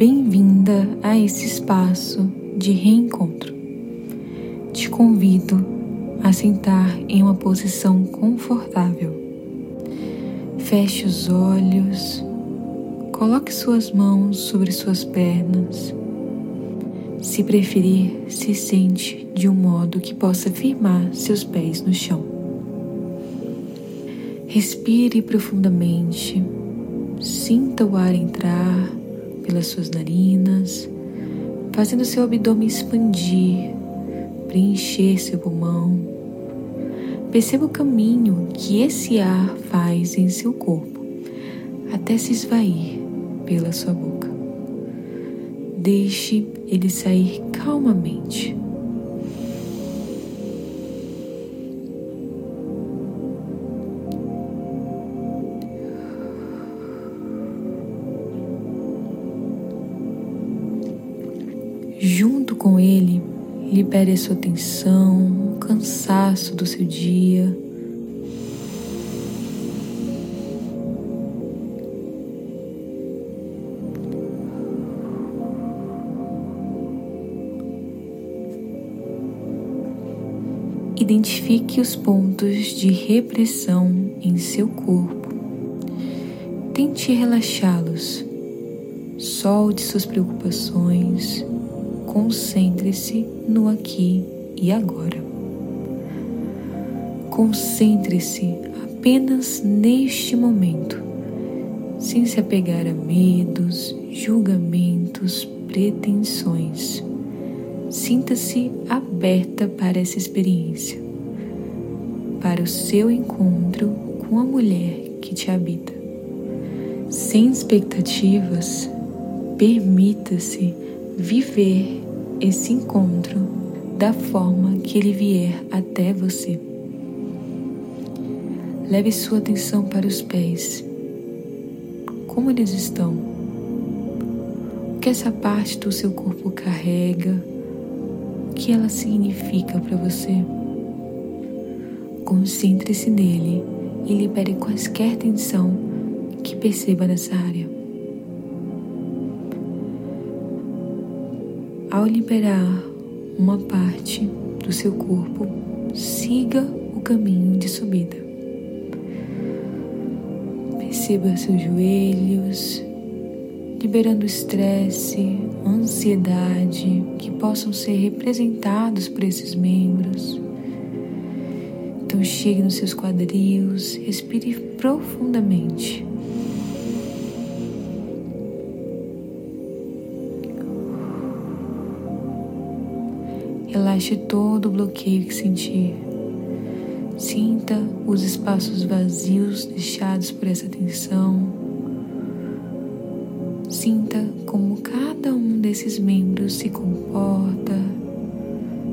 Bem-vinda a esse espaço de reencontro. Te convido a sentar em uma posição confortável. Feche os olhos, coloque suas mãos sobre suas pernas. Se preferir, se sente de um modo que possa firmar seus pés no chão. Respire profundamente, sinta o ar entrar pelas suas narinas, fazendo seu abdômen expandir, preencher seu pulmão. Perceba o caminho que esse ar faz em seu corpo até se esvair pela sua boca. Deixe ele sair calmamente. Com ele, libere a sua tensão, o cansaço do seu dia. Identifique os pontos de repressão em seu corpo. Tente relaxá-los. Solte suas preocupações Concentre-se no aqui e agora. Concentre-se apenas neste momento, sem se apegar a medos, julgamentos, pretensões. Sinta-se aberta para essa experiência, para o seu encontro com a mulher que te habita. Sem expectativas, permita-se viver esse encontro da forma que ele vier até você. Leve sua atenção para os pés. Como eles estão? O que essa parte do seu corpo carrega? O que ela significa para você? Concentre-se nele e libere quaisquer tensão que perceba nessa área. Ao liberar uma parte do seu corpo, siga o caminho de subida. Perceba seus joelhos, liberando estresse, ansiedade que possam ser representados por esses membros. Então chegue nos seus quadris, respire profundamente. Relaxe todo o bloqueio que sentir. Sinta os espaços vazios deixados por essa tensão. Sinta como cada um desses membros se comporta,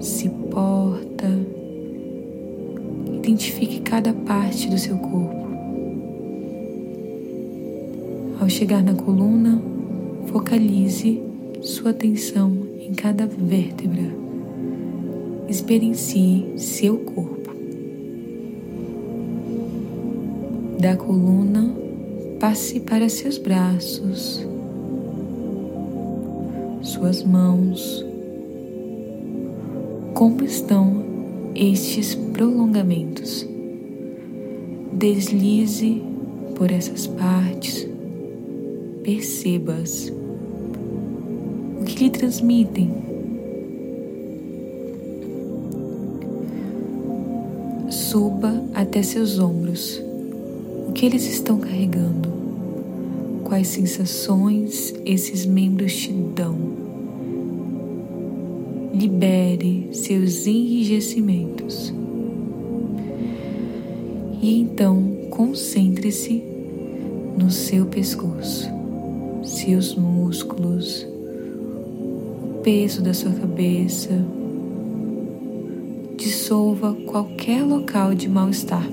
se porta. Identifique cada parte do seu corpo. Ao chegar na coluna, focalize sua atenção em cada vértebra experiencie seu corpo. Da coluna, passe para seus braços, suas mãos. Como estão estes prolongamentos? Deslize por essas partes, perceba-as. O que lhe transmitem? Suba até seus ombros. O que eles estão carregando? Quais sensações esses membros te dão? Libere seus enrijecimentos. E então concentre-se no seu pescoço, seus músculos, o peso da sua cabeça dissolva qualquer local de mal-estar,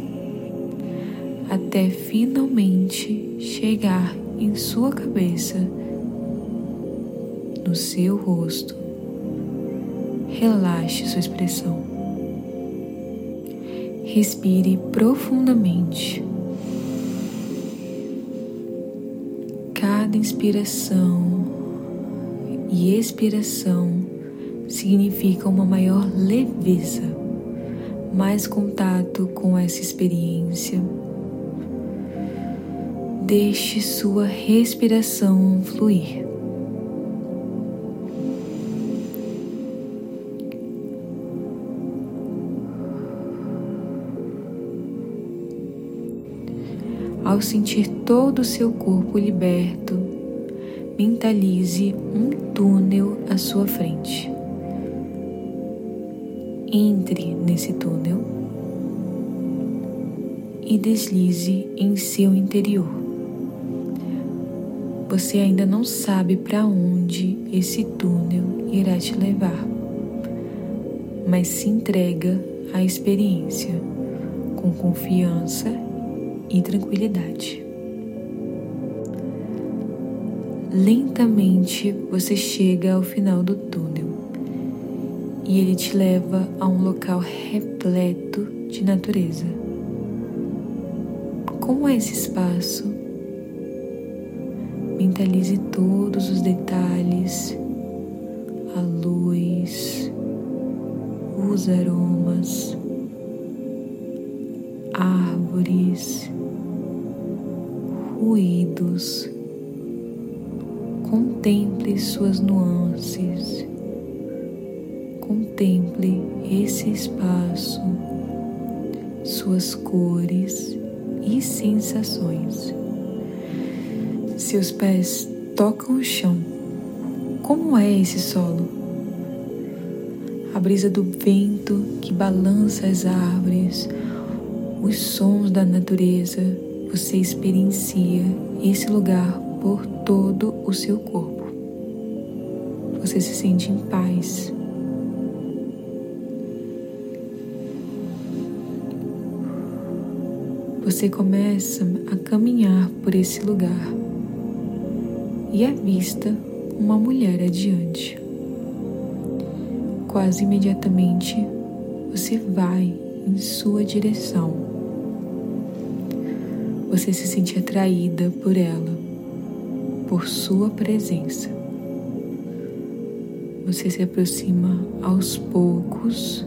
até finalmente chegar em sua cabeça, no seu rosto. Relaxe sua expressão. Respire profundamente. Cada inspiração e expiração significa uma maior leveza, mais contato com essa experiência. Deixe sua respiração fluir. Ao sentir todo o seu corpo liberto, mentalize um túnel à sua frente. Entre nesse túnel e deslize em seu interior. Você ainda não sabe para onde esse túnel irá te levar, mas se entrega à experiência com confiança e tranquilidade. Lentamente você chega ao final do túnel e ele te leva a um local repleto de natureza. Como é esse espaço? Mentalize todos os detalhes, a luz, os aromas, árvores, ruídos. Contemple suas nuances. Contemple esse espaço, suas cores e sensações. Seus pés tocam o chão. Como é esse solo? A brisa do vento que balança as árvores, os sons da natureza, você experiencia esse lugar por todo o seu corpo. Você se sente em paz. Você começa a caminhar por esse lugar e avista uma mulher adiante. Quase imediatamente você vai em sua direção você se sente atraída por ela, por sua presença. Você se aproxima aos poucos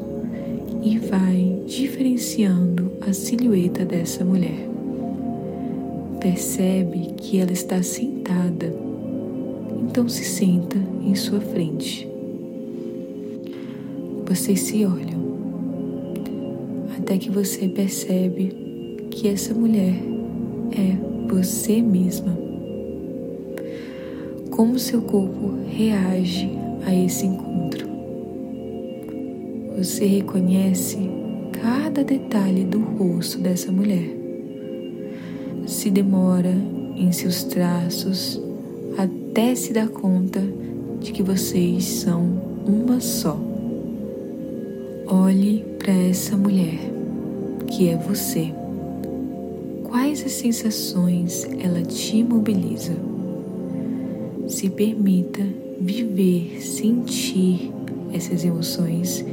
e vai diferenciando a silhueta dessa mulher. Percebe que ela está sentada, então se senta em sua frente. Vocês se olham, até que você percebe que essa mulher é você mesma. Como seu corpo reage a esse encontro? Você reconhece cada detalhe do rosto dessa mulher. Se demora em seus traços até se dar conta de que vocês são uma só. Olhe para essa mulher, que é você. Quais as sensações ela te mobiliza? Se permita viver, sentir essas emoções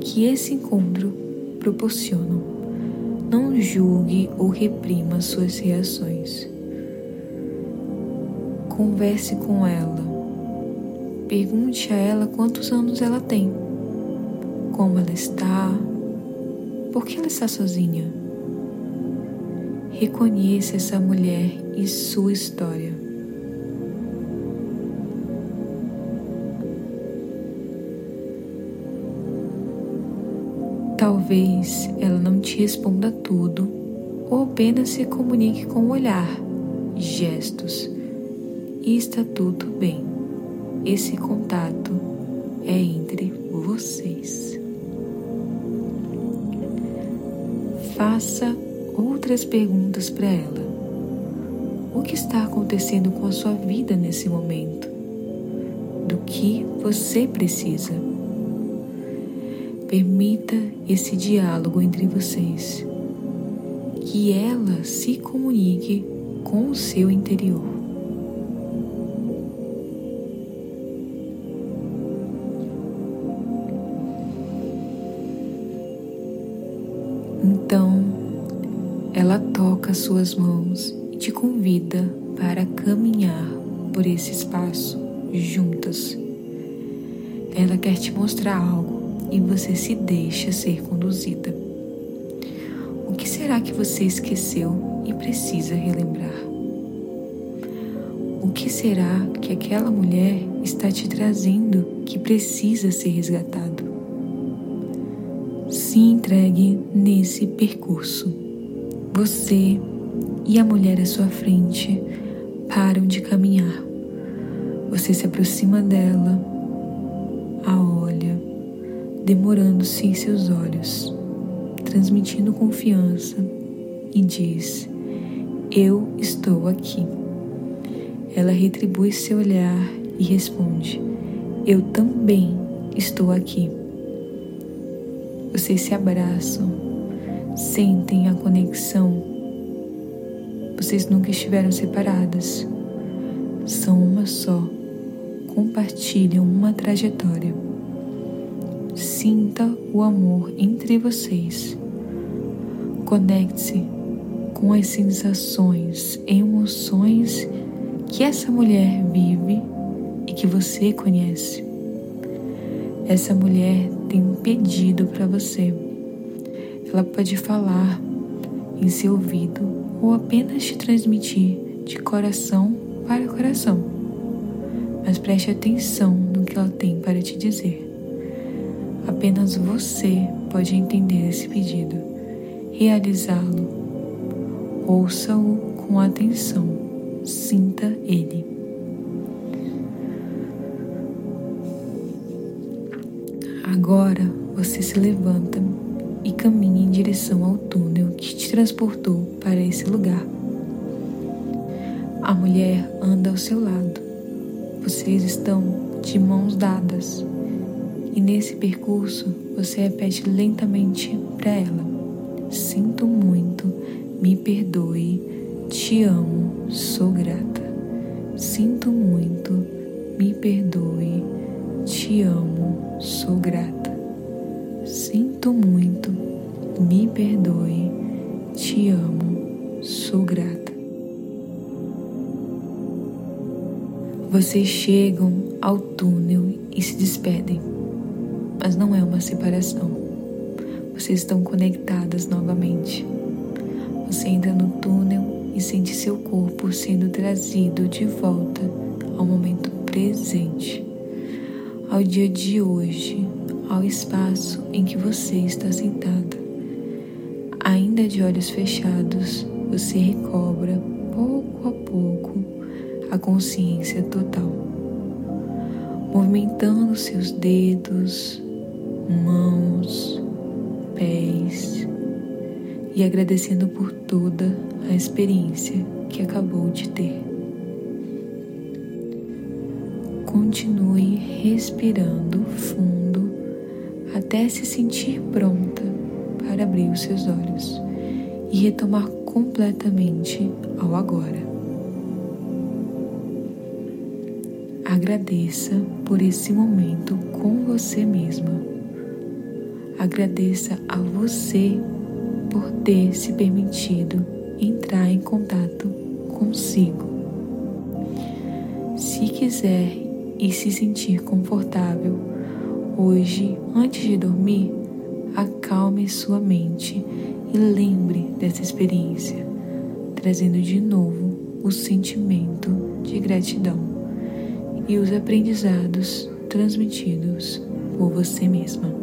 que esse encontro proporciona. Não julgue ou reprima suas reações. Converse com ela. Pergunte a ela quantos anos ela tem, como ela está, por que ela está sozinha Reconheça essa mulher e sua história. Talvez ela não te responda tudo ou apenas se comunique com o olhar, gestos. E está tudo bem. Esse contato é entre vocês. Faça outras perguntas para ela. O que está acontecendo com a sua vida nesse momento? Do que você precisa? Permita esse diálogo entre vocês. Que ela se comunique com o seu interior. Então, ela toca suas mãos e te convida para caminhar por esse espaço juntas Ela quer te mostrar algo e você se deixa ser conduzida. O que será que você esqueceu e precisa relembrar? O que será que aquela mulher está te trazendo que precisa ser resgatado? Se entregue nesse percurso. Você e a mulher à sua frente param de caminhar. Você se aproxima dela, a olha, demorando-se em seus olhos, transmitindo confiança e diz: Eu estou aqui. Ela retribui seu olhar e responde: Eu também estou aqui. Vocês se abraçam, sentem a conexão. Vocês nunca estiveram separadas. São uma só. Compartilham uma trajetória. Sinta o amor entre vocês. Conecte-se com as sensações, emoções que essa mulher vive e que você conhece. Essa mulher tem um pedido para você. Ela pode falar em seu ouvido ou apenas te transmitir de coração para coração. Mas preste atenção no que ela tem para te dizer. Apenas você pode entender esse pedido, realizá-lo. Ouça-o com atenção sinta ele. Agora você se levanta e caminha em direção ao túnel que te transportou para esse lugar. A mulher anda ao seu lado. Vocês estão de mãos dadas. E nesse percurso você repete lentamente para ela: Sinto muito, me perdoe, te amo, sou grata. Sinto muito, me perdoe. Te amo, sou grata. Sinto muito, me perdoe. Te amo, sou grata. Vocês chegam ao túnel e se despedem, mas não é uma separação. Vocês estão conectadas novamente. Você entra no túnel e sente seu corpo sendo trazido de volta ao momento presente, ao dia de hoje, ao espaço em que você está sentada. Ainda de olhos fechados, você recobra pouco a pouco a consciência total, movimentando seus dedos, mãos, pés e agradecendo por toda a experiência que acabou de ter. Continue respirando fundo até se sentir pronta para abrir os seus olhos e retomar completamente ao agora. Agradeça por esse momento com você mesma. Agradeça a você por ter se permitido entrar em contato consigo. Se quiser e se sentir confortável, hoje, antes de dormir, acalme sua mente e lembre dessa experiência, trazendo de novo o sentimento de gratidão e os aprendizados transmitidos por você mesma.